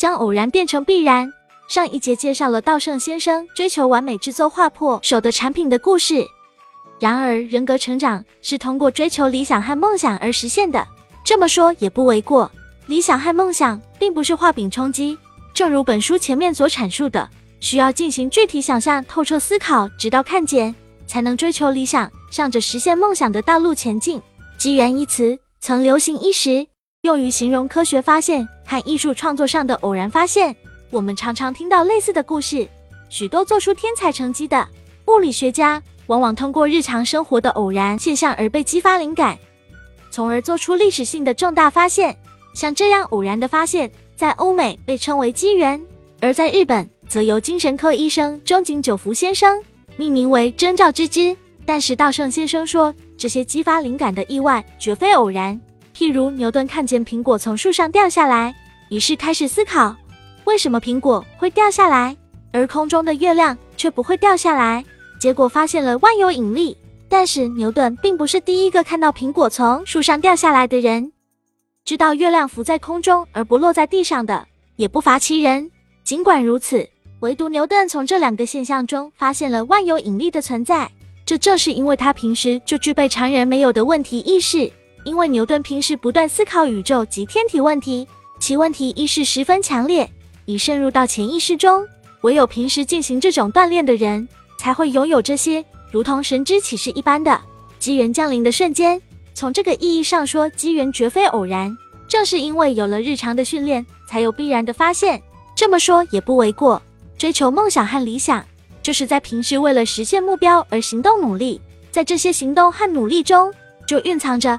将偶然变成必然。上一节介绍了稻盛先生追求完美制作划破手的产品的故事。然而，人格成长是通过追求理想和梦想而实现的。这么说也不为过。理想和梦想并不是画饼充饥，正如本书前面所阐述的，需要进行具体想象、透彻思考，直到看见，才能追求理想，向着实现梦想的道路前进。机缘一词曾流行一时，用于形容科学发现和艺术创作上的偶然发现。我们常常听到类似的故事，许多做出天才成绩的物理学家，往往通过日常生活的偶然现象而被激发灵感，从而做出历史性的重大发现。像这样偶然的发现，在欧美被称为机缘，而在日本则由精神科医生中井久福先生命名为征兆之之。但是稻盛先生说，这些激发灵感的意外绝非偶然。譬如牛顿看见苹果从树上掉下来，于是开始思考，为什么苹果会掉下来，而空中的月亮却不会掉下来？结果发现了万有引力。但是牛顿并不是第一个看到苹果从树上掉下来的人。知道月亮浮在空中而不落在地上的也不乏其人。尽管如此，唯独牛顿从这两个现象中发现了万有引力的存在。这正是因为他平时就具备常人没有的问题意识。因为牛顿平时不断思考宇宙及天体问题，其问题意识十分强烈，已渗入到潜意识中。唯有平时进行这种锻炼的人，才会拥有这些如同神之启示一般的机缘降临的瞬间。从这个意义上说，机缘绝非偶然。正是因为有了日常的训练，才有必然的发现。这么说也不为过。追求梦想和理想，就是在平时为了实现目标而行动努力。在这些行动和努力中，就蕴藏着